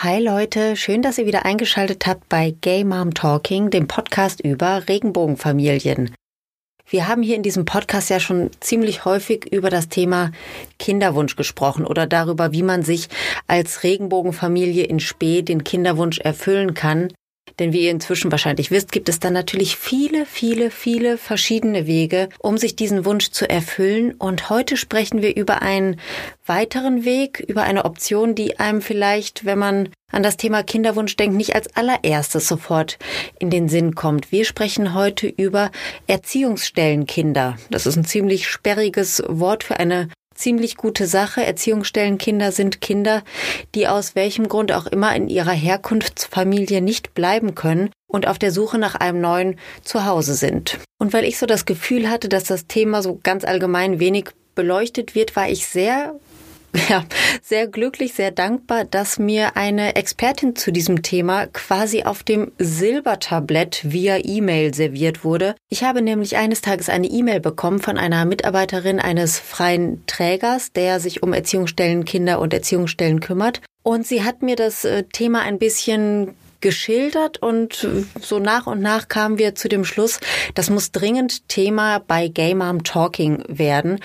Hi Leute, schön, dass ihr wieder eingeschaltet habt bei Gay Mom Talking, dem Podcast über Regenbogenfamilien. Wir haben hier in diesem Podcast ja schon ziemlich häufig über das Thema Kinderwunsch gesprochen oder darüber, wie man sich als Regenbogenfamilie in Spee den Kinderwunsch erfüllen kann. Denn wie ihr inzwischen wahrscheinlich wisst, gibt es dann natürlich viele, viele, viele verschiedene Wege, um sich diesen Wunsch zu erfüllen. Und heute sprechen wir über einen weiteren Weg, über eine Option, die einem vielleicht, wenn man an das Thema Kinderwunsch denkt, nicht als allererstes sofort in den Sinn kommt. Wir sprechen heute über Erziehungsstellenkinder. Das ist ein ziemlich sperriges Wort für eine ziemlich gute Sache. Erziehungsstellenkinder sind Kinder, die aus welchem Grund auch immer in ihrer Herkunftsfamilie nicht bleiben können und auf der Suche nach einem neuen Zuhause sind. Und weil ich so das Gefühl hatte, dass das Thema so ganz allgemein wenig beleuchtet wird, war ich sehr ja, sehr glücklich, sehr dankbar, dass mir eine Expertin zu diesem Thema quasi auf dem Silbertablett via E-Mail serviert wurde. Ich habe nämlich eines Tages eine E-Mail bekommen von einer Mitarbeiterin eines freien Trägers, der sich um Erziehungsstellen Kinder und Erziehungsstellen kümmert. Und sie hat mir das äh, Thema ein bisschen geschildert und so nach und nach kamen wir zu dem Schluss, das muss dringend Thema bei Gay Mom Talking werden.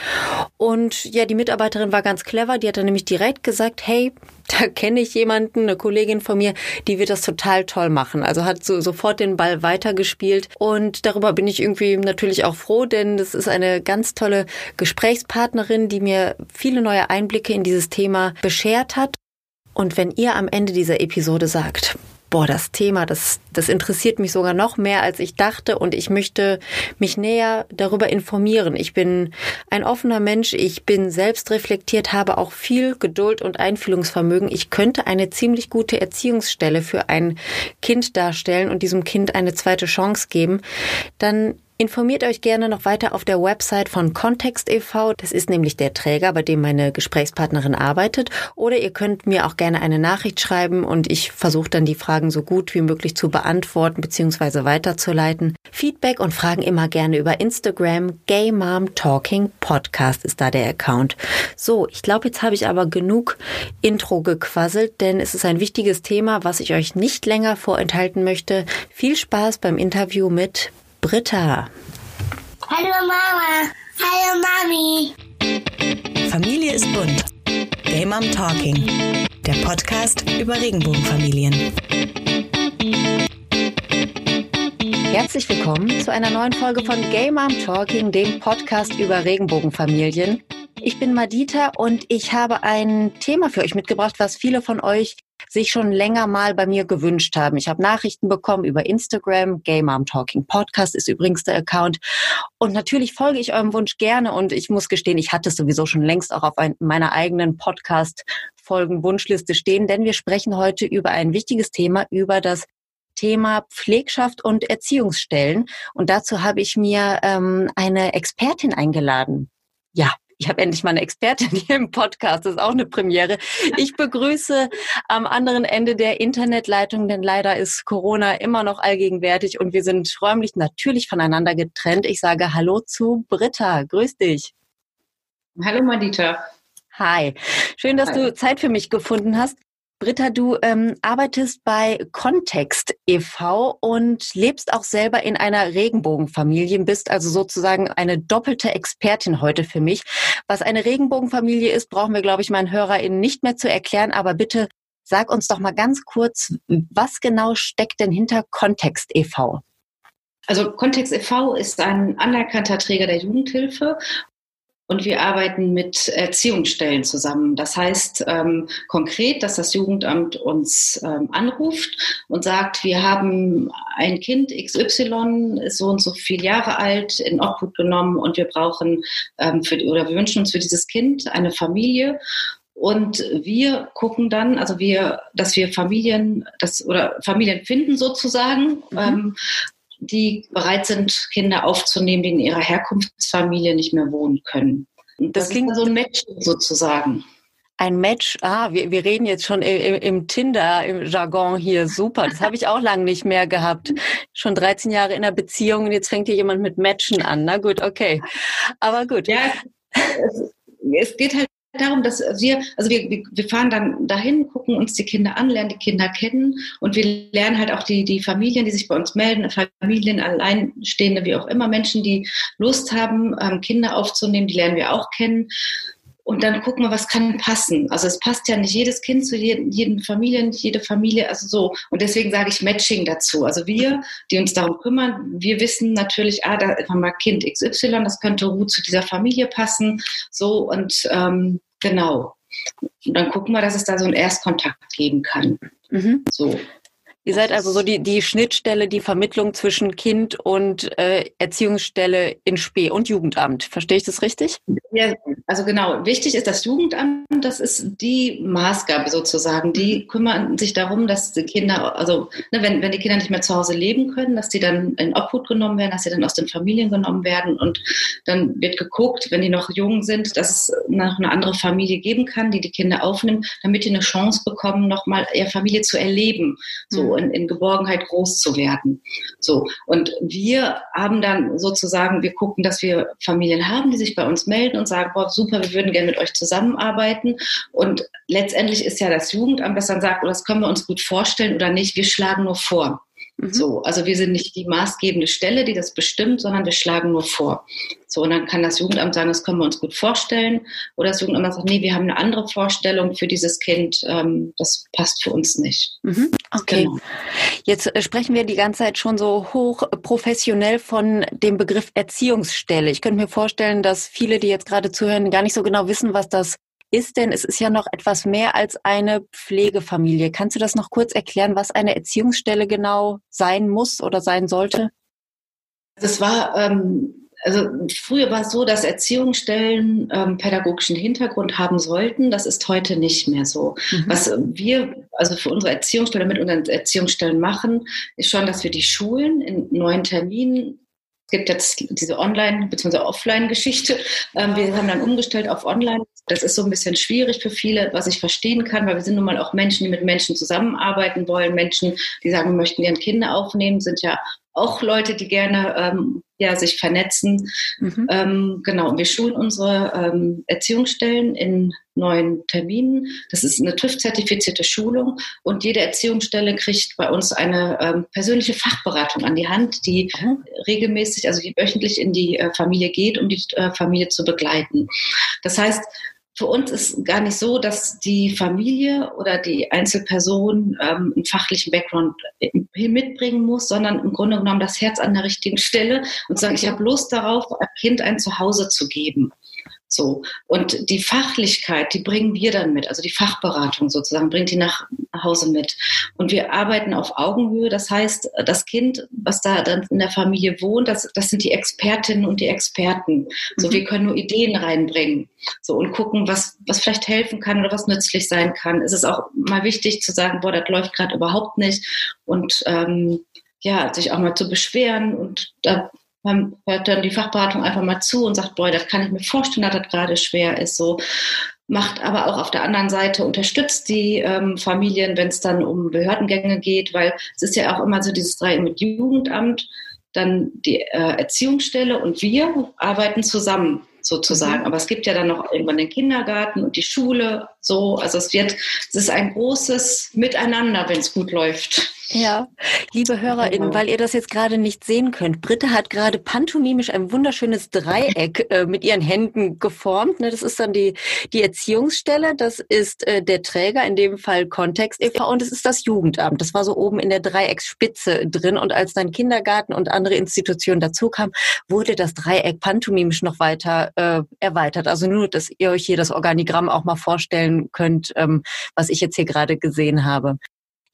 Und ja, die Mitarbeiterin war ganz clever, die hat dann nämlich direkt gesagt, hey, da kenne ich jemanden, eine Kollegin von mir, die wird das total toll machen. Also hat so sofort den Ball weitergespielt und darüber bin ich irgendwie natürlich auch froh, denn das ist eine ganz tolle Gesprächspartnerin, die mir viele neue Einblicke in dieses Thema beschert hat. Und wenn ihr am Ende dieser Episode sagt, boah, das Thema, das, das interessiert mich sogar noch mehr, als ich dachte und ich möchte mich näher darüber informieren. Ich bin ein offener Mensch, ich bin selbst reflektiert, habe auch viel Geduld und Einfühlungsvermögen. Ich könnte eine ziemlich gute Erziehungsstelle für ein Kind darstellen und diesem Kind eine zweite Chance geben. Dann Informiert euch gerne noch weiter auf der Website von Kontext e.V. Das ist nämlich der Träger, bei dem meine Gesprächspartnerin arbeitet. Oder ihr könnt mir auch gerne eine Nachricht schreiben und ich versuche dann die Fragen so gut wie möglich zu beantworten bzw. weiterzuleiten. Feedback und Fragen immer gerne über Instagram. Gay Mom Talking Podcast ist da der Account. So, ich glaube, jetzt habe ich aber genug Intro gequasselt, denn es ist ein wichtiges Thema, was ich euch nicht länger vorenthalten möchte. Viel Spaß beim Interview mit Britta. Hallo Mama. Hallo Mami. Familie ist bunt. Gay Mom Talking. Der Podcast über Regenbogenfamilien. Herzlich willkommen zu einer neuen Folge von Gay Mom Talking, dem Podcast über Regenbogenfamilien. Ich bin Madita und ich habe ein Thema für euch mitgebracht, was viele von euch sich schon länger mal bei mir gewünscht haben. Ich habe Nachrichten bekommen über Instagram. Gay Mom Talking Podcast ist übrigens der Account. Und natürlich folge ich eurem Wunsch gerne. Und ich muss gestehen, ich hatte es sowieso schon längst auch auf ein, meiner eigenen Podcast Folgen Wunschliste stehen, denn wir sprechen heute über ein wichtiges Thema, über das Thema Pflegschaft und Erziehungsstellen. Und dazu habe ich mir ähm, eine Expertin eingeladen. Ja, ich habe endlich mal eine Expertin hier im Podcast. Das ist auch eine Premiere. Ich begrüße am anderen Ende der Internetleitung, denn leider ist Corona immer noch allgegenwärtig und wir sind räumlich natürlich voneinander getrennt. Ich sage Hallo zu Britta. Grüß dich. Hallo Madita. Hi. Schön, dass Hi. du Zeit für mich gefunden hast. Britta, du ähm, arbeitest bei Kontext e.V. und lebst auch selber in einer Regenbogenfamilie, bist also sozusagen eine doppelte Expertin heute für mich. Was eine Regenbogenfamilie ist, brauchen wir, glaube ich, meinen HörerInnen nicht mehr zu erklären, aber bitte sag uns doch mal ganz kurz, was genau steckt denn hinter Kontext e.V.? Also Kontext e.V. ist ein anerkannter Träger der Jugendhilfe und wir arbeiten mit Erziehungsstellen zusammen. Das heißt ähm, konkret, dass das Jugendamt uns ähm, anruft und sagt, wir haben ein Kind XY, ist so und so viele Jahre alt, in Obhut genommen und wir brauchen ähm, für, oder wir wünschen uns für dieses Kind eine Familie. Und wir gucken dann, also wir, dass wir Familien, das oder Familien finden sozusagen, mhm. ähm, die bereit sind, Kinder aufzunehmen, die in ihrer Herkunftsfamilie nicht mehr wohnen können. Und das, das klingt so ein Match sozusagen. Ein Match, ah, wir, wir reden jetzt schon im, im Tinder, im Jargon hier, super. Das habe ich auch lange nicht mehr gehabt. Schon 13 Jahre in einer Beziehung und jetzt fängt hier jemand mit Matchen an. Na gut, okay. Aber gut. Ja, es, es geht halt darum, dass wir, also wir, wir fahren dann dahin, gucken uns die Kinder an, lernen die Kinder kennen und wir lernen halt auch die, die Familien, die sich bei uns melden, Familien, Alleinstehende, wie auch immer, Menschen, die Lust haben, ähm, Kinder aufzunehmen, die lernen wir auch kennen. Und dann gucken wir, was kann passen. Also es passt ja nicht jedes Kind zu jedem, jedem Familien, jede Familie, also so. Und deswegen sage ich Matching dazu. Also wir, die uns darum kümmern, wir wissen natürlich, ah, da haben wir Kind XY, das könnte gut zu dieser Familie passen. So und ähm, genau. Und dann gucken wir, dass es da so einen Erstkontakt geben kann. Mhm. So. Ihr seid also so die, die Schnittstelle, die Vermittlung zwischen Kind und äh, Erziehungsstelle in Spee und Jugendamt. Verstehe ich das richtig? Ja, also genau. Wichtig ist das Jugendamt, das ist die Maßgabe sozusagen. Die kümmern sich darum, dass die Kinder, also ne, wenn, wenn die Kinder nicht mehr zu Hause leben können, dass die dann in Obhut genommen werden, dass sie dann aus den Familien genommen werden und dann wird geguckt, wenn die noch jung sind, dass es noch eine andere Familie geben kann, die die Kinder aufnimmt, damit die eine Chance bekommen, nochmal ihre Familie zu erleben. So, in, in Geborgenheit groß zu werden. So. Und wir haben dann sozusagen, wir gucken, dass wir Familien haben, die sich bei uns melden und sagen, boah, super, wir würden gerne mit euch zusammenarbeiten. Und letztendlich ist ja das Jugendamt, das dann sagt, oh, das können wir uns gut vorstellen oder nicht. Wir schlagen nur vor. Mhm. So, also wir sind nicht die maßgebende Stelle, die das bestimmt, sondern wir schlagen nur vor. So, und dann kann das Jugendamt sagen, das können wir uns gut vorstellen. Oder das Jugendamt sagt, nee, wir haben eine andere Vorstellung für dieses Kind, ähm, das passt für uns nicht. Mhm. Okay. Genau. Jetzt äh, sprechen wir die ganze Zeit schon so hoch professionell von dem Begriff Erziehungsstelle. Ich könnte mir vorstellen, dass viele, die jetzt gerade zuhören, gar nicht so genau wissen, was das ist denn, es ist ja noch etwas mehr als eine Pflegefamilie. Kannst du das noch kurz erklären, was eine Erziehungsstelle genau sein muss oder sein sollte? Das war, ähm, also früher war es so, dass Erziehungsstellen ähm, pädagogischen Hintergrund haben sollten. Das ist heute nicht mehr so. Mhm. Was wir also für unsere Erziehungsstelle mit unseren Erziehungsstellen machen, ist schon, dass wir die Schulen in neuen Terminen gibt jetzt diese Online- bzw. Offline-Geschichte. Ähm, wir haben dann umgestellt auf Online. Das ist so ein bisschen schwierig für viele, was ich verstehen kann, weil wir sind nun mal auch Menschen, die mit Menschen zusammenarbeiten wollen. Menschen, die sagen, wir möchten gerne Kinder aufnehmen, sind ja auch Leute, die gerne ähm, ja, sich vernetzen. Mhm. Ähm, genau, wir schulen unsere ähm, Erziehungsstellen in neuen Terminen. Das ist eine TÜV-zertifizierte Schulung und jede Erziehungsstelle kriegt bei uns eine ähm, persönliche Fachberatung an die Hand, die mhm. regelmäßig, also die wöchentlich in die äh, Familie geht, um die äh, Familie zu begleiten. Das heißt, für uns ist gar nicht so, dass die Familie oder die Einzelperson ähm, einen fachlichen Background mitbringen muss, sondern im Grunde genommen das Herz an der richtigen Stelle und sagen, ich habe Lust darauf, einem Kind ein Zuhause zu geben. So. Und die Fachlichkeit, die bringen wir dann mit. Also die Fachberatung sozusagen bringt die nach Hause mit. Und wir arbeiten auf Augenhöhe. Das heißt, das Kind, was da dann in der Familie wohnt, das, das sind die Expertinnen und die Experten. So, mhm. wir können nur Ideen reinbringen. So, und gucken, was, was vielleicht helfen kann oder was nützlich sein kann. Es ist auch mal wichtig zu sagen, boah, das läuft gerade überhaupt nicht. Und, ähm, ja, sich auch mal zu beschweren und da man hört dann die Fachberatung einfach mal zu und sagt, boah, das kann ich mir vorstellen, dass das gerade schwer ist. So macht aber auch auf der anderen Seite unterstützt die ähm, Familien, wenn es dann um Behördengänge geht, weil es ist ja auch immer so dieses Drei mit Jugendamt, dann die äh, Erziehungsstelle und wir arbeiten zusammen sozusagen. Mhm. Aber es gibt ja dann noch irgendwann den Kindergarten und die Schule, so. Also es wird, es ist ein großes Miteinander, wenn es gut läuft. Ja, liebe HörerInnen, genau. weil ihr das jetzt gerade nicht sehen könnt, Britta hat gerade pantomimisch ein wunderschönes Dreieck äh, mit ihren Händen geformt. Ne, das ist dann die, die Erziehungsstelle, das ist äh, der Träger, in dem Fall Kontext e.V. und es ist das Jugendamt. Das war so oben in der Dreiecksspitze drin und als dann Kindergarten und andere Institutionen dazu kamen, wurde das Dreieck pantomimisch noch weiter äh, erweitert. Also nur, dass ihr euch hier das Organigramm auch mal vorstellen könnt, ähm, was ich jetzt hier gerade gesehen habe.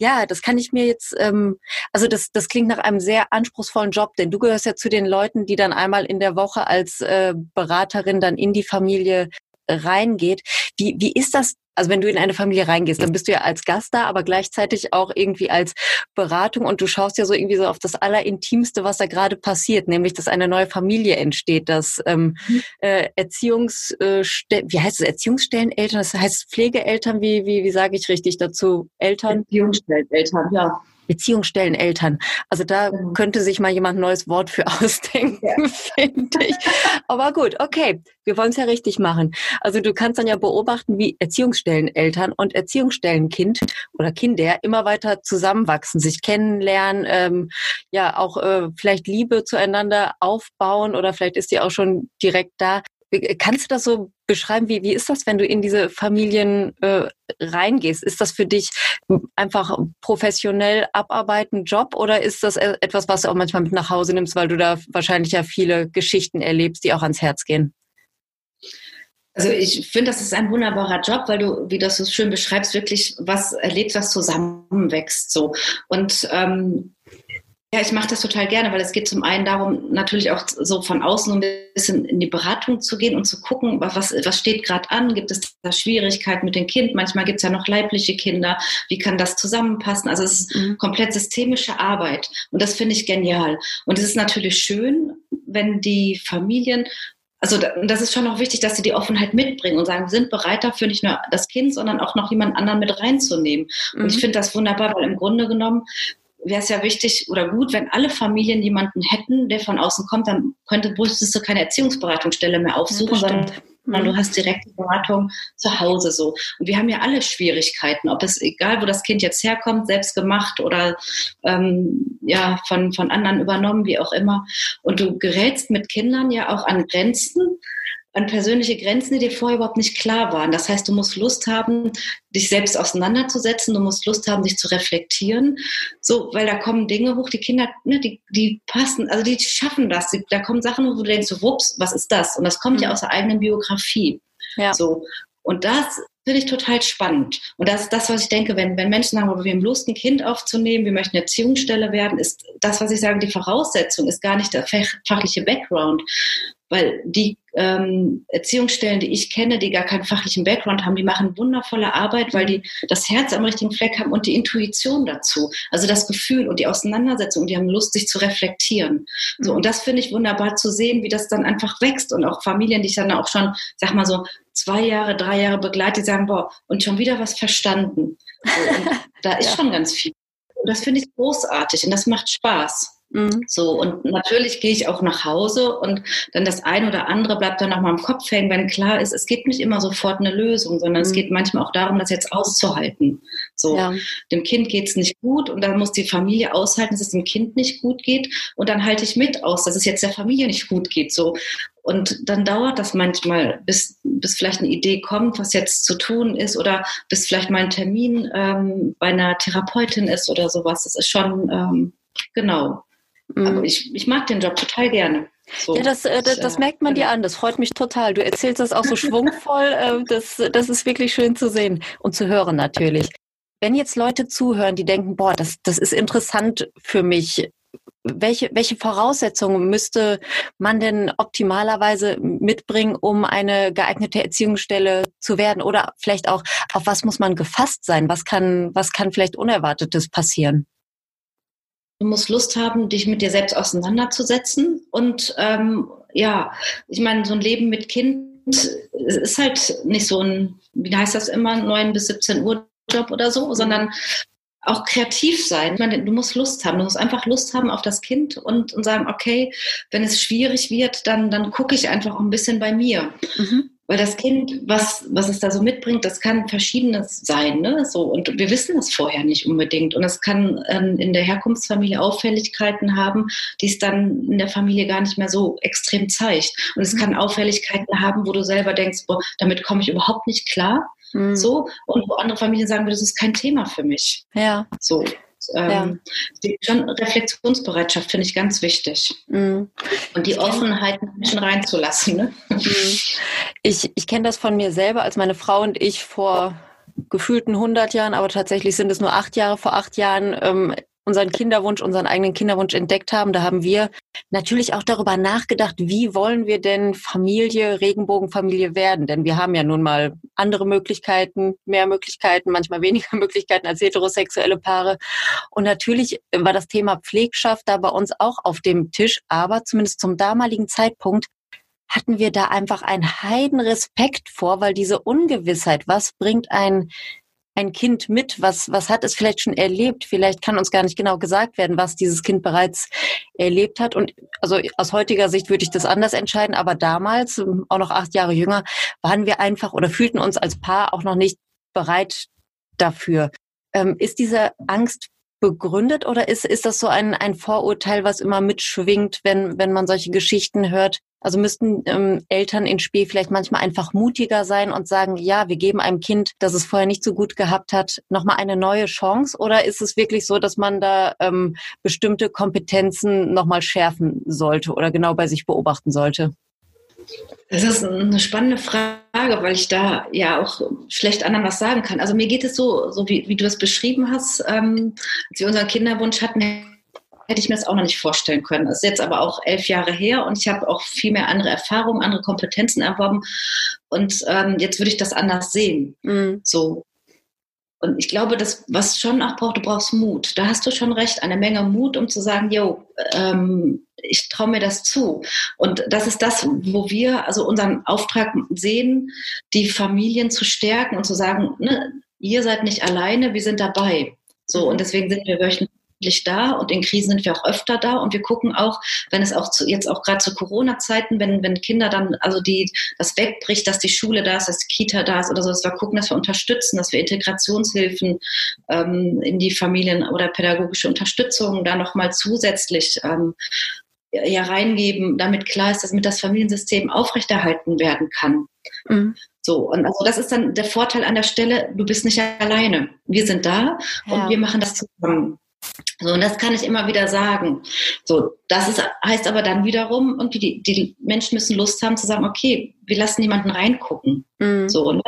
Ja, das kann ich mir jetzt, ähm, also das, das klingt nach einem sehr anspruchsvollen Job, denn du gehörst ja zu den Leuten, die dann einmal in der Woche als äh, Beraterin dann in die Familie reingeht. Wie, wie ist das also wenn du in eine Familie reingehst, dann bist du ja als Gast da, aber gleichzeitig auch irgendwie als Beratung und du schaust ja so irgendwie so auf das Allerintimste, was da gerade passiert, nämlich dass eine neue Familie entsteht, dass ähm, mhm. äh, Erziehungs, äh, wie heißt es, Erziehungsstelleneltern, das heißt Pflegeeltern, wie, wie, wie sage ich richtig dazu? Eltern? Erziehungsstelleneltern, ja. Beziehungsstellen Eltern. Also da mhm. könnte sich mal jemand ein neues Wort für ausdenken, ja. finde ich. Aber gut, okay, wir wollen es ja richtig machen. Also du kannst dann ja beobachten, wie Erziehungsstellen Eltern und Erziehungsstellen Kind oder Kinder immer weiter zusammenwachsen, sich kennenlernen, ähm, ja auch äh, vielleicht Liebe zueinander aufbauen oder vielleicht ist die auch schon direkt da. Kannst du das so beschreiben? Wie, wie ist das, wenn du in diese Familien äh, reingehst? Ist das für dich einfach professionell abarbeiten Job oder ist das e-, etwas, was du auch manchmal mit nach Hause nimmst, weil du da wahrscheinlich ja viele Geschichten erlebst, die auch ans Herz gehen? Also ich finde, das ist ein wunderbarer Job, weil du, wie das so schön beschreibst, wirklich was erlebst, was zusammenwächst. So. Und ähm, ja, ich mache das total gerne, weil es geht zum einen darum, natürlich auch so von außen ein bisschen in die Beratung zu gehen und zu gucken, was, was steht gerade an, gibt es da Schwierigkeiten mit dem Kind, manchmal gibt es ja noch leibliche Kinder, wie kann das zusammenpassen? Also es ist mhm. komplett systemische Arbeit und das finde ich genial. Und es ist natürlich schön, wenn die Familien also das ist schon noch wichtig, dass sie die Offenheit mitbringen und sagen, wir sind bereit dafür, nicht nur das Kind, sondern auch noch jemand anderen mit reinzunehmen. Und ich mhm. finde das wunderbar, weil im Grunde genommen wäre es ja wichtig oder gut, wenn alle Familien jemanden hätten, der von außen kommt, dann könnte, müsstest du keine Erziehungsberatungsstelle mehr aufsuchen, ja, sondern sondern du mhm. hast direkte Beratung zu Hause so. Und wir haben ja alle Schwierigkeiten, ob es egal, wo das Kind jetzt herkommt, selbst gemacht oder ähm, ja von, von anderen übernommen, wie auch immer. Und du gerätst mit Kindern ja auch an Grenzen, an persönliche Grenzen, die dir vorher überhaupt nicht klar waren. Das heißt, du musst Lust haben, dich selbst auseinanderzusetzen, du musst Lust haben, dich zu reflektieren. So, weil da kommen Dinge hoch, die Kinder, ne, die, die passen, also die schaffen das. Die, da kommen Sachen, wo du denkst, so, wups, was ist das? Und das kommt mhm. ja aus der eigenen Biografie. Ja. So. Und das finde ich total spannend. Und das ist das, was ich denke, wenn, wenn Menschen sagen, wir haben Lust, ein Kind aufzunehmen, wir möchten Erziehungsstelle werden, ist das, was ich sage, die Voraussetzung ist gar nicht der fachliche Background, weil die ähm, Erziehungsstellen, die ich kenne, die gar keinen fachlichen Background haben, die machen wundervolle Arbeit, weil die das Herz am richtigen Fleck haben und die Intuition dazu. Also das Gefühl und die Auseinandersetzung, die haben Lust, sich zu reflektieren. So, und das finde ich wunderbar zu sehen, wie das dann einfach wächst und auch Familien, die ich dann auch schon, sag mal so, zwei Jahre, drei Jahre begleite, die sagen, boah, und schon wieder was verstanden. So, da ist ja. schon ganz viel. Und das finde ich großartig und das macht Spaß. Mhm. So, und natürlich gehe ich auch nach Hause und dann das eine oder andere bleibt dann noch mal im Kopf hängen, wenn klar ist, es gibt nicht immer sofort eine Lösung, sondern mhm. es geht manchmal auch darum, das jetzt auszuhalten. So, ja. dem Kind geht es nicht gut und dann muss die Familie aushalten, dass es dem Kind nicht gut geht und dann halte ich mit aus, dass es jetzt der Familie nicht gut geht. So, und dann dauert das manchmal, bis, bis vielleicht eine Idee kommt, was jetzt zu tun ist oder bis vielleicht mal ein Termin ähm, bei einer Therapeutin ist oder sowas. Das ist schon, ähm, genau. Mhm. ich, ich mag den Job total gerne. So, ja, das, äh, das, das, merkt man dir genau. an. Das freut mich total. Du erzählst das auch so schwungvoll. Äh, das, das ist wirklich schön zu sehen und zu hören natürlich. Wenn jetzt Leute zuhören, die denken, boah, das, das ist interessant für mich. Welche, welche Voraussetzungen müsste man denn optimalerweise mitbringen, um eine geeignete Erziehungsstelle zu werden? Oder vielleicht auch, auf was muss man gefasst sein? Was kann, was kann vielleicht Unerwartetes passieren? Du musst Lust haben, dich mit dir selbst auseinanderzusetzen. Und ähm, ja, ich meine, so ein Leben mit Kind ist halt nicht so ein, wie heißt das immer, 9 bis 17 Uhr Job oder so, sondern auch kreativ sein. Ich meine, du musst Lust haben. Du musst einfach Lust haben auf das Kind und, und sagen, okay, wenn es schwierig wird, dann, dann gucke ich einfach ein bisschen bei mir. Mhm. Weil das Kind, was, was es da so mitbringt, das kann verschiedenes sein. Ne? So, und wir wissen das vorher nicht unbedingt. Und es kann ähm, in der Herkunftsfamilie Auffälligkeiten haben, die es dann in der Familie gar nicht mehr so extrem zeigt. Und es mhm. kann Auffälligkeiten haben, wo du selber denkst, boah, damit komme ich überhaupt nicht klar. Mhm. So, und wo andere Familien sagen, das ist kein Thema für mich. Ja. So ähm, ja. schon Reflexionsbereitschaft finde ich ganz wichtig. Mhm. Und die Offenheit, Menschen reinzulassen. Ne? Mhm. Ich, ich kenne das von mir selber, als meine Frau und ich vor gefühlten 100 Jahren, aber tatsächlich sind es nur acht Jahre vor acht Jahren ähm, unseren Kinderwunsch, unseren eigenen Kinderwunsch entdeckt haben, da haben wir natürlich auch darüber nachgedacht, wie wollen wir denn Familie, Regenbogenfamilie werden? Denn wir haben ja nun mal andere Möglichkeiten, mehr Möglichkeiten, manchmal weniger Möglichkeiten als heterosexuelle Paare. Und natürlich war das Thema Pflegschaft da bei uns auch auf dem Tisch, aber zumindest zum damaligen Zeitpunkt hatten wir da einfach einen Heidenrespekt vor, weil diese Ungewissheit, was bringt ein ein Kind mit? Was, was hat es vielleicht schon erlebt? Vielleicht kann uns gar nicht genau gesagt werden, was dieses Kind bereits erlebt hat. Und also aus heutiger Sicht würde ich das anders entscheiden, aber damals, ähm, auch noch acht Jahre jünger, waren wir einfach oder fühlten uns als Paar auch noch nicht bereit dafür. Ähm, ist diese Angst begründet oder ist, ist das so ein, ein Vorurteil, was immer mitschwingt, wenn, wenn man solche Geschichten hört? Also müssten ähm, Eltern in Spee vielleicht manchmal einfach mutiger sein und sagen, ja, wir geben einem Kind, das es vorher nicht so gut gehabt hat, nochmal eine neue Chance? Oder ist es wirklich so, dass man da ähm, bestimmte Kompetenzen nochmal schärfen sollte oder genau bei sich beobachten sollte? Das ist eine spannende Frage, weil ich da ja auch schlecht anderen was sagen kann. Also mir geht es so, so wie, wie du es beschrieben hast, ähm, als wir unseren Kinderwunsch hatten, hätte ich mir das auch noch nicht vorstellen können. Das ist jetzt aber auch elf Jahre her und ich habe auch viel mehr andere Erfahrungen, andere Kompetenzen erworben. Und ähm, jetzt würde ich das anders sehen. Mhm. So. Und ich glaube, das, was schon auch braucht, du brauchst Mut. Da hast du schon recht, eine Menge Mut, um zu sagen, yo, ähm, ich traue mir das zu. Und das ist das, wo wir also unseren Auftrag sehen, die Familien zu stärken und zu sagen, ne, ihr seid nicht alleine, wir sind dabei. So, und deswegen sind wir wöchentlich da und in Krisen sind wir auch öfter da und wir gucken auch, wenn es auch zu, jetzt auch gerade zu Corona-Zeiten, wenn, wenn Kinder dann, also die, das wegbricht, dass die Schule da ist, dass die Kita da ist oder so, dass wir gucken, dass wir unterstützen, dass wir Integrationshilfen ähm, in die Familien oder pädagogische Unterstützung da nochmal zusätzlich ähm, ja reingeben, damit klar ist, dass mit das Familiensystem aufrechterhalten werden kann. Mhm. So, und also das ist dann der Vorteil an der Stelle, du bist nicht alleine. Wir sind da ja. und wir machen das zusammen. So, und das kann ich immer wieder sagen. So, das ist, heißt aber dann wiederum, irgendwie die, die Menschen müssen Lust haben zu sagen, okay, wir lassen jemanden reingucken. Mhm. So, ne?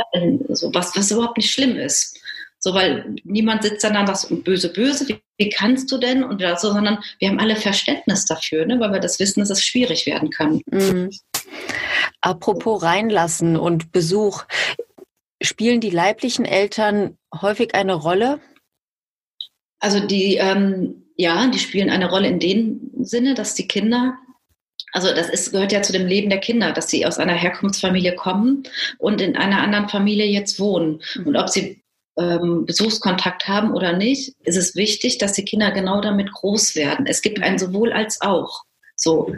so was, was überhaupt nicht schlimm ist. So, weil niemand sitzt dann da und böse, böse, wie, wie, kannst du denn? Und so, sondern wir haben alle Verständnis dafür, ne? weil wir das wissen, dass es schwierig werden kann. Mhm. Apropos reinlassen und Besuch, spielen die leiblichen Eltern häufig eine Rolle? Also die, ähm, ja, die spielen eine Rolle in dem Sinne, dass die Kinder, also das ist, gehört ja zu dem Leben der Kinder, dass sie aus einer Herkunftsfamilie kommen und in einer anderen Familie jetzt wohnen. Mhm. Und ob sie ähm, Besuchskontakt haben oder nicht, ist es wichtig, dass die Kinder genau damit groß werden. Es gibt ein sowohl als auch. So,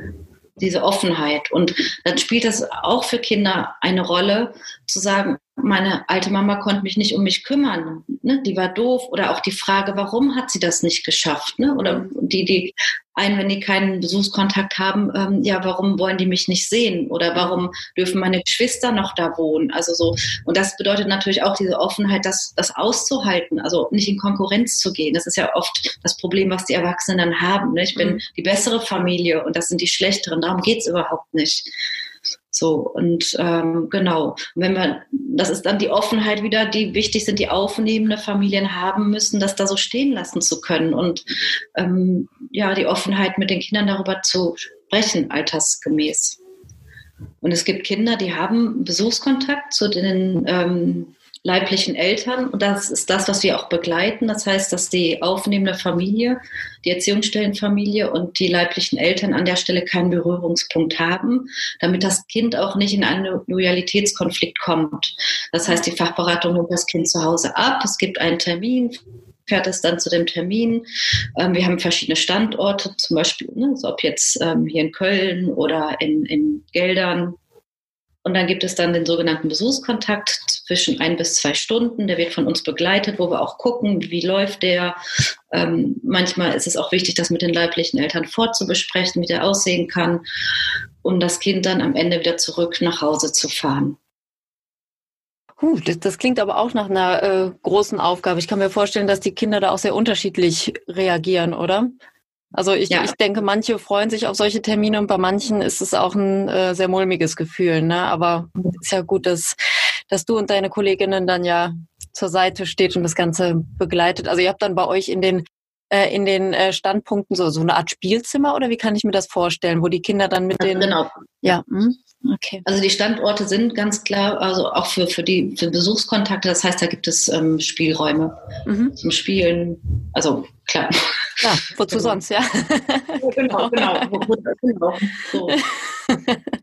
diese Offenheit. Und dann spielt das auch für Kinder eine Rolle, zu sagen, meine alte Mama konnte mich nicht um mich kümmern. Ne? Die war doof. Oder auch die Frage, warum hat sie das nicht geschafft? Ne? Oder die, die ein, wenn die keinen Besuchskontakt haben, ähm, ja, warum wollen die mich nicht sehen? Oder warum dürfen meine Geschwister noch da wohnen? Also so, und das bedeutet natürlich auch diese Offenheit, das, das auszuhalten, also nicht in Konkurrenz zu gehen. Das ist ja oft das Problem, was die Erwachsenen dann haben. Ne? Ich bin mhm. die bessere Familie und das sind die schlechteren. Darum geht's überhaupt nicht. So, und ähm, genau, wenn man, das ist dann die Offenheit wieder, die wichtig sind, die aufnehmende Familien haben müssen, das da so stehen lassen zu können und ähm, ja, die Offenheit mit den Kindern darüber zu sprechen, altersgemäß. Und es gibt Kinder, die haben Besuchskontakt zu den ähm, leiblichen Eltern. Und das ist das, was wir auch begleiten. Das heißt, dass die aufnehmende Familie, die Erziehungsstellenfamilie und die leiblichen Eltern an der Stelle keinen Berührungspunkt haben, damit das Kind auch nicht in einen Loyalitätskonflikt kommt. Das heißt, die Fachberatung nimmt das Kind zu Hause ab. Es gibt einen Termin fährt es dann zu dem Termin. Ähm, wir haben verschiedene Standorte, zum Beispiel, ne, so ob jetzt ähm, hier in Köln oder in, in Geldern und dann gibt es dann den sogenannten Besuchskontakt zwischen ein bis zwei Stunden. Der wird von uns begleitet, wo wir auch gucken, wie läuft der. Ähm, manchmal ist es auch wichtig, das mit den leiblichen Eltern vorzubesprechen, wie der aussehen kann, um das Kind dann am Ende wieder zurück nach Hause zu fahren. Puh, das, das, klingt aber auch nach einer äh, großen Aufgabe. Ich kann mir vorstellen, dass die Kinder da auch sehr unterschiedlich reagieren, oder? Also ich, ja. ich denke, manche freuen sich auf solche Termine und bei manchen ist es auch ein äh, sehr mulmiges Gefühl. Ne? Aber ist ja gut, dass, dass du und deine Kolleginnen dann ja zur Seite steht und das Ganze begleitet. Also ihr habt dann bei euch in den äh, in den äh, Standpunkten so so eine Art Spielzimmer oder wie kann ich mir das vorstellen, wo die Kinder dann mit den genau ja hm? Okay also die Standorte sind ganz klar also auch für für die für Besuchskontakte das heißt da gibt es ähm, Spielräume mhm. zum Spielen also klar ja, wozu genau. sonst, ja? genau, genau. genau. So.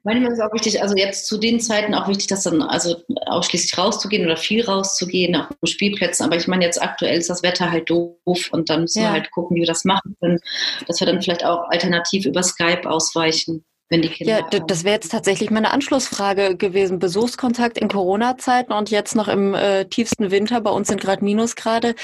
Manchmal ist es auch wichtig, also jetzt zu den Zeiten auch wichtig, dass dann also ausschließlich rauszugehen oder viel rauszugehen, auf Spielplätzen. Aber ich meine, jetzt aktuell ist das Wetter halt doof und dann müssen ja. wir halt gucken, wie wir das machen können, dass wir dann vielleicht auch alternativ über Skype ausweichen wenn die Kinder. Ja, das wäre jetzt tatsächlich meine Anschlussfrage gewesen. Besuchskontakt in Corona-Zeiten und jetzt noch im äh, tiefsten Winter. Bei uns sind gerade Minusgrade.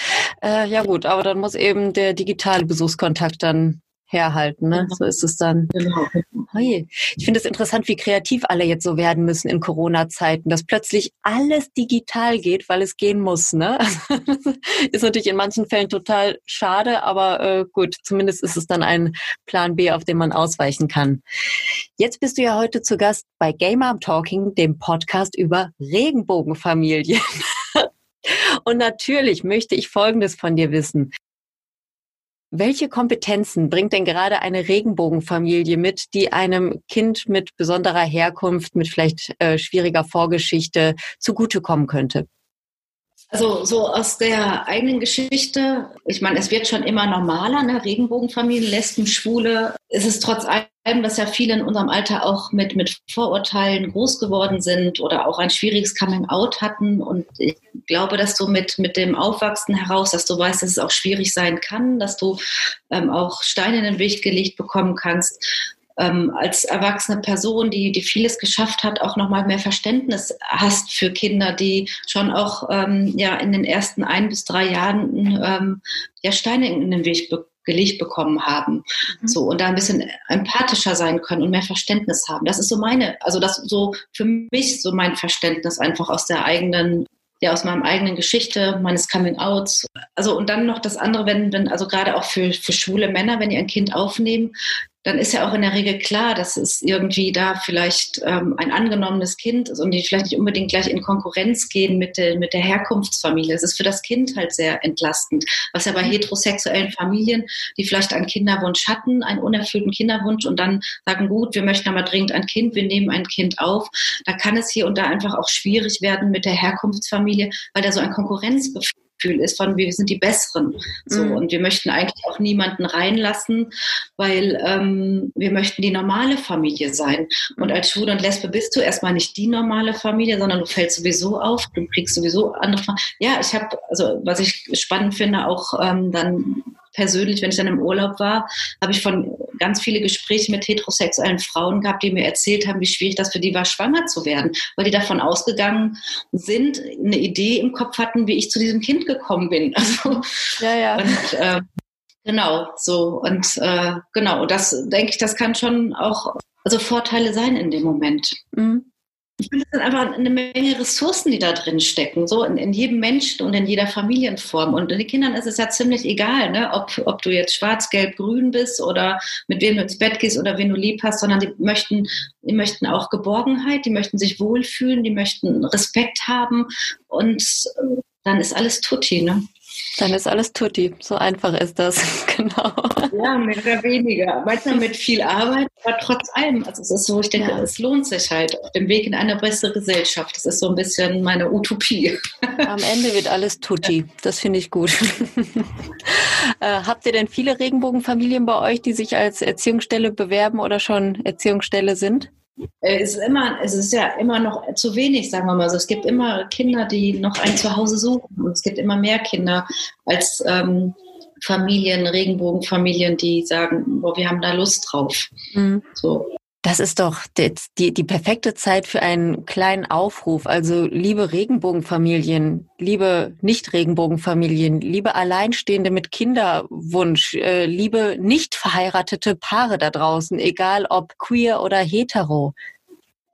Äh, ja gut, aber dann muss eben der digitale Besuchskontakt dann herhalten. Ne? Genau. So ist es dann. Genau. Hey. Ich finde es interessant, wie kreativ alle jetzt so werden müssen in Corona-Zeiten, dass plötzlich alles digital geht, weil es gehen muss. Ne? ist natürlich in manchen Fällen total schade, aber äh, gut, zumindest ist es dann ein Plan B, auf den man ausweichen kann. Jetzt bist du ja heute zu Gast bei Game Arm Talking, dem Podcast über Regenbogenfamilien. Und natürlich möchte ich Folgendes von dir wissen. Welche Kompetenzen bringt denn gerade eine Regenbogenfamilie mit, die einem Kind mit besonderer Herkunft, mit vielleicht äh, schwieriger Vorgeschichte zugutekommen könnte? Also so aus der eigenen Geschichte, ich meine, es wird schon immer normaler, ne? Regenbogenfamilien, Lesben, Schwule. Es ist trotz allem, dass ja viele in unserem Alter auch mit, mit Vorurteilen groß geworden sind oder auch ein schwieriges Coming-out hatten. Und ich glaube, dass du mit, mit dem Aufwachsen heraus, dass du weißt, dass es auch schwierig sein kann, dass du ähm, auch Steine in den Weg gelegt bekommen kannst ähm, als erwachsene Person, die, die vieles geschafft hat, auch nochmal mehr Verständnis hast für Kinder, die schon auch ähm, ja in den ersten ein bis drei Jahren ähm, ja Steine in den Weg be gelegt bekommen haben. Mhm. So, und da ein bisschen empathischer sein können und mehr Verständnis haben. Das ist so meine, also das so für mich so mein Verständnis einfach aus der eigenen ja aus meinem eigenen Geschichte, meines Coming Outs. Also und dann noch das andere, wenn, wenn also gerade auch für, für schwule Männer, wenn die ein Kind aufnehmen, dann ist ja auch in der Regel klar, dass es irgendwie da vielleicht ähm, ein angenommenes Kind ist und die vielleicht nicht unbedingt gleich in Konkurrenz gehen mit, der mit der Herkunftsfamilie. Es ist für das Kind halt sehr entlastend. Was ja bei mhm. heterosexuellen Familien, die vielleicht einen Kinderwunsch hatten, einen unerfüllten Kinderwunsch und dann sagen, gut, wir möchten aber dringend ein Kind, wir nehmen ein Kind auf, da kann es hier und da einfach auch schwierig werden mit der Herkunftsfamilie, weil da so ein Konkurrenzgefühl Gefühl ist von, wir sind die Besseren. So, mhm. Und wir möchten eigentlich auch niemanden reinlassen, weil ähm, wir möchten die normale Familie sein. Und als Schwule und Lesbe bist du erstmal nicht die normale Familie, sondern du fällst sowieso auf, du kriegst sowieso andere. Ja, ich habe, also was ich spannend finde, auch ähm, dann persönlich, wenn ich dann im Urlaub war, habe ich von ganz viele Gespräche mit heterosexuellen Frauen gehabt, die mir erzählt haben, wie schwierig das für die war, schwanger zu werden, weil die davon ausgegangen sind, eine Idee im Kopf hatten, wie ich zu diesem Kind gekommen bin. Also, ja, ja. Und, äh, genau, so und äh, genau, das denke ich, das kann schon auch also Vorteile sein in dem Moment. Mhm ich finde, es sind einfach eine Menge Ressourcen, die da drin stecken, so in, in, jedem Menschen und in jeder Familienform. Und den Kindern ist es ja ziemlich egal, ne? ob, ob du jetzt schwarz, gelb, grün bist oder mit wem du ins Bett gehst oder wen du lieb hast, sondern die möchten, die möchten auch Geborgenheit, die möchten sich wohlfühlen, die möchten Respekt haben und dann ist alles tutti, ne? Dann ist alles tutti. So einfach ist das, genau. Ja, mehr oder weniger. Manchmal mit viel Arbeit, aber trotz allem. Also es ist so, ich denke, ja. es lohnt sich halt auf dem Weg in eine bessere Gesellschaft. Das ist so ein bisschen meine Utopie. Am Ende wird alles tutti. Das finde ich gut. äh, habt ihr denn viele Regenbogenfamilien bei euch, die sich als Erziehungsstelle bewerben oder schon Erziehungsstelle sind? Äh, es ist immer, es ist ja immer noch zu wenig, sagen wir mal so. Es gibt immer Kinder, die noch ein Zuhause suchen. Und es gibt immer mehr Kinder als ähm, Familien, Regenbogenfamilien, die sagen, boah, wir haben da Lust drauf. Mhm. So. Das ist doch die, die, die perfekte Zeit für einen kleinen Aufruf. Also liebe Regenbogenfamilien, liebe Nicht-Regenbogenfamilien, liebe Alleinstehende mit Kinderwunsch, äh, liebe nicht verheiratete Paare da draußen, egal ob queer oder hetero.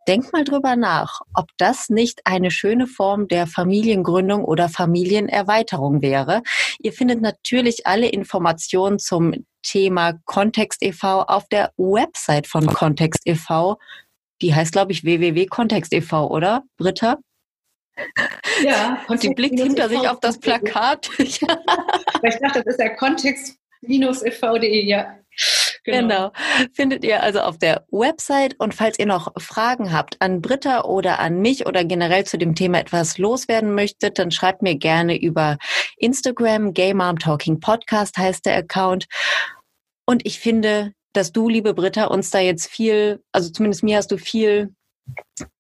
Denk mal drüber nach, ob das nicht eine schöne Form der Familiengründung oder Familienerweiterung wäre. Ihr findet natürlich alle Informationen zum Thema Kontext e.V. auf der Website von Kontext e.V. Die heißt, glaube ich, www.kontext e.V., oder, Britta? Ja, Kontext die blickt hinter sich auf das Plakat. ich dachte, das ist der Kontext-ev.de, ja. Genau. genau. Findet ihr also auf der Website. Und falls ihr noch Fragen habt an Britta oder an mich oder generell zu dem Thema etwas loswerden möchtet, dann schreibt mir gerne über Instagram. Gay Mom Talking Podcast heißt der Account. Und ich finde, dass du, liebe Britta, uns da jetzt viel, also zumindest mir hast du viel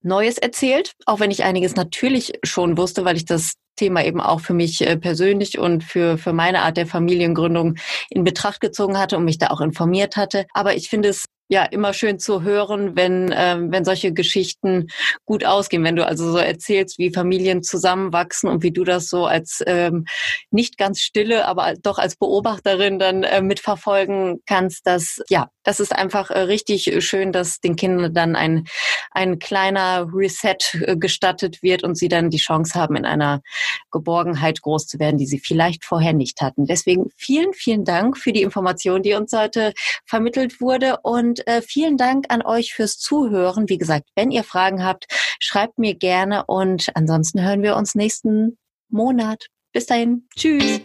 Neues erzählt, auch wenn ich einiges natürlich schon wusste, weil ich das Thema eben auch für mich äh, persönlich und für, für meine Art der Familiengründung in Betracht gezogen hatte und mich da auch informiert hatte. Aber ich finde es ja immer schön zu hören, wenn, ähm, wenn solche Geschichten gut ausgehen, wenn du also so erzählst, wie Familien zusammenwachsen und wie du das so als ähm, nicht ganz stille, aber doch als Beobachterin dann äh, mitverfolgen kannst, dass ja, das ist einfach äh, richtig schön, dass den Kindern dann ein, ein kleiner Reset äh, gestattet wird und sie dann die Chance haben, in einer Geborgenheit groß zu werden, die sie vielleicht vorher nicht hatten. Deswegen vielen, vielen Dank für die Information, die uns heute vermittelt wurde und äh, vielen Dank an euch fürs Zuhören. Wie gesagt, wenn ihr Fragen habt, schreibt mir gerne und ansonsten hören wir uns nächsten Monat. Bis dahin. Tschüss.